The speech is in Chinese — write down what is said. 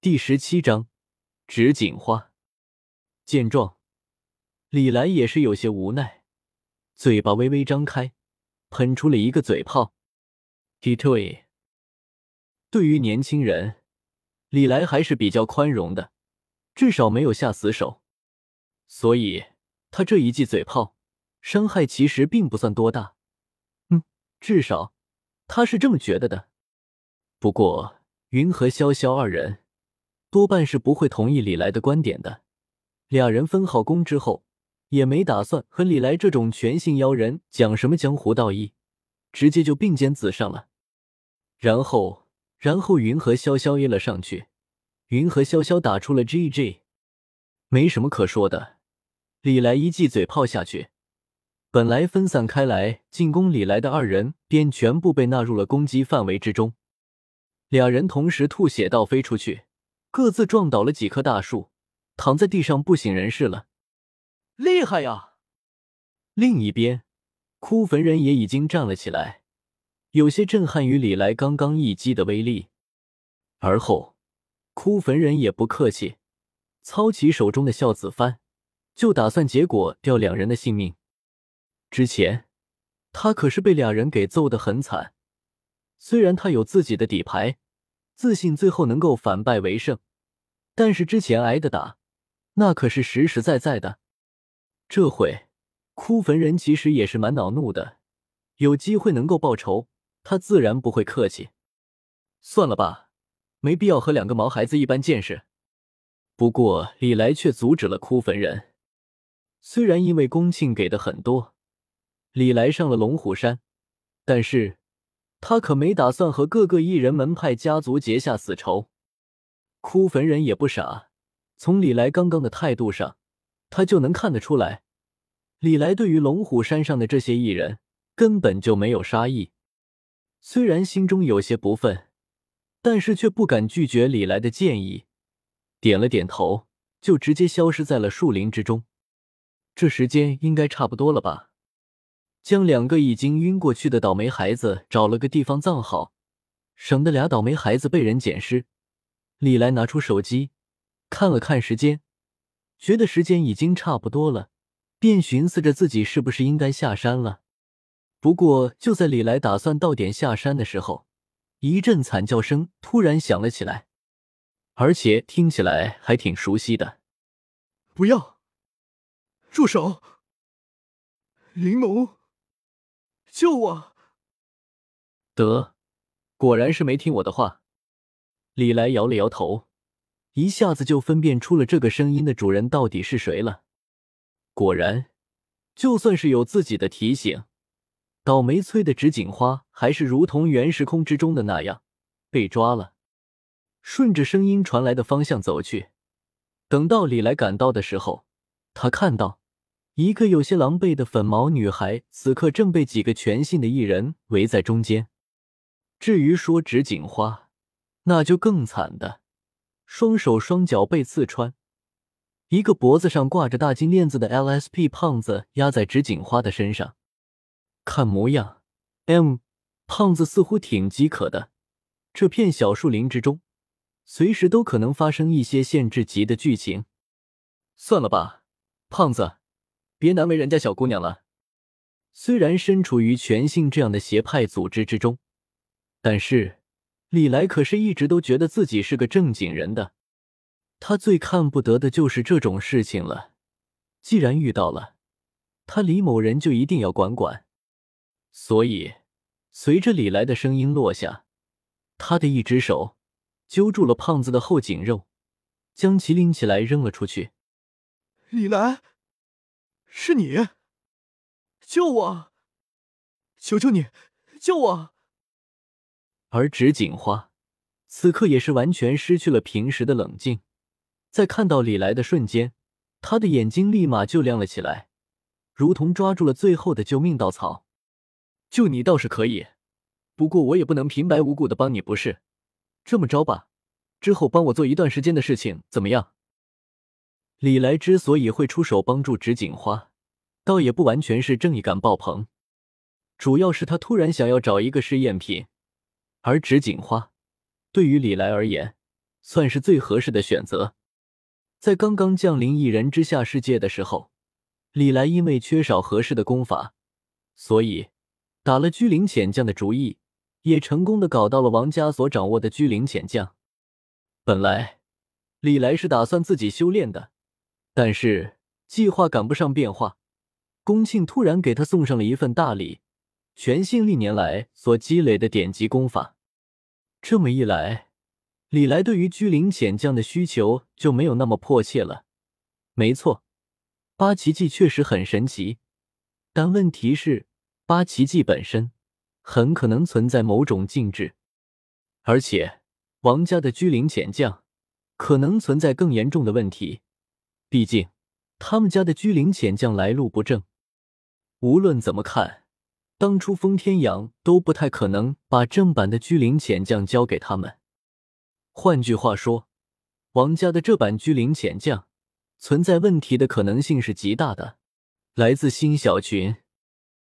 第十七章，纸锦花。见状，李来也是有些无奈，嘴巴微微张开，喷出了一个嘴炮。t t o y 对于年轻人，李来还是比较宽容的，至少没有下死手，所以他这一记嘴炮，伤害其实并不算多大。嗯，至少他是这么觉得的。不过，云和潇潇二人。多半是不会同意李来的观点的。俩人分好工之后，也没打算和李来这种全性妖人讲什么江湖道义，直接就并肩子上了。然后，然后云和潇潇约了上去，云和潇潇打出了 GG，没什么可说的。李来一记嘴炮下去，本来分散开来进攻李来的二人便全部被纳入了攻击范围之中。俩人同时吐血倒飞出去。各自撞倒了几棵大树，躺在地上不省人事了。厉害呀！另一边，枯坟人也已经站了起来，有些震撼于李来刚刚一击的威力。而后，枯坟人也不客气，操起手中的孝子幡，就打算结果掉两人的性命。之前他可是被俩人给揍得很惨，虽然他有自己的底牌。自信最后能够反败为胜，但是之前挨的打，那可是实实在在的。这回枯坟人其实也是蛮恼怒的，有机会能够报仇，他自然不会客气。算了吧，没必要和两个毛孩子一般见识。不过李来却阻止了枯坟人。虽然因为公庆给的很多，李来上了龙虎山，但是。他可没打算和各个异人门派家族结下死仇。枯坟人也不傻，从李来刚刚的态度上，他就能看得出来，李来对于龙虎山上的这些异人根本就没有杀意。虽然心中有些不忿，但是却不敢拒绝李来的建议，点了点头，就直接消失在了树林之中。这时间应该差不多了吧？将两个已经晕过去的倒霉孩子找了个地方葬好，省得俩倒霉孩子被人捡尸。李来拿出手机看了看时间，觉得时间已经差不多了，便寻思着自己是不是应该下山了。不过就在李来打算到点下山的时候，一阵惨叫声突然响了起来，而且听起来还挺熟悉的。不要！住手！林某。救我！得，果然是没听我的话。李来摇了摇头，一下子就分辨出了这个声音的主人到底是谁了。果然，就算是有自己的提醒，倒霉催的纸锦花还是如同原时空之中的那样被抓了。顺着声音传来的方向走去，等到李来赶到的时候，他看到。一个有些狼狈的粉毛女孩，此刻正被几个全信的艺人围在中间。至于说纸锦花，那就更惨的，双手双脚被刺穿，一个脖子上挂着大金链子的 LSP 胖子压在纸锦花的身上。看模样，M 胖子似乎挺饥渴的。这片小树林之中，随时都可能发生一些限制级的剧情。算了吧，胖子。别难为人家小姑娘了。虽然身处于全性这样的邪派组织之中，但是李来可是一直都觉得自己是个正经人的。他最看不得的就是这种事情了。既然遇到了，他李某人就一定要管管。所以，随着李来的声音落下，他的一只手揪住了胖子的后颈肉，将其拎起来扔了出去。李来。是你，救我！求求你，救我！而纸锦花此刻也是完全失去了平时的冷静，在看到李来的瞬间，他的眼睛立马就亮了起来，如同抓住了最后的救命稻草。救你倒是可以，不过我也不能平白无故的帮你，不是？这么着吧，之后帮我做一段时间的事情，怎么样？李来之所以会出手帮助纸锦花，倒也不完全是正义感爆棚，主要是他突然想要找一个试验品。而纸锦花对于李来而言，算是最合适的选择。在刚刚降临一人之下世界的时候，李来因为缺少合适的功法，所以打了居灵潜将的主意，也成功的搞到了王家所掌握的居灵潜将。本来李来是打算自己修炼的，但是计划赶不上变化，宫庆突然给他送上了一份大礼，全信历年来所积累的典籍功法。这么一来。李来对于居灵潜将的需求就没有那么迫切了。没错，八奇迹确实很神奇，但问题是八奇迹本身很可能存在某种禁制，而且王家的居灵潜将可能存在更严重的问题。毕竟他们家的居灵潜将来路不正。无论怎么看，当初封天阳都不太可能把正版的居灵潜将交给他们。换句话说，王家的这版居灵潜将存在问题的可能性是极大的。来自新小群。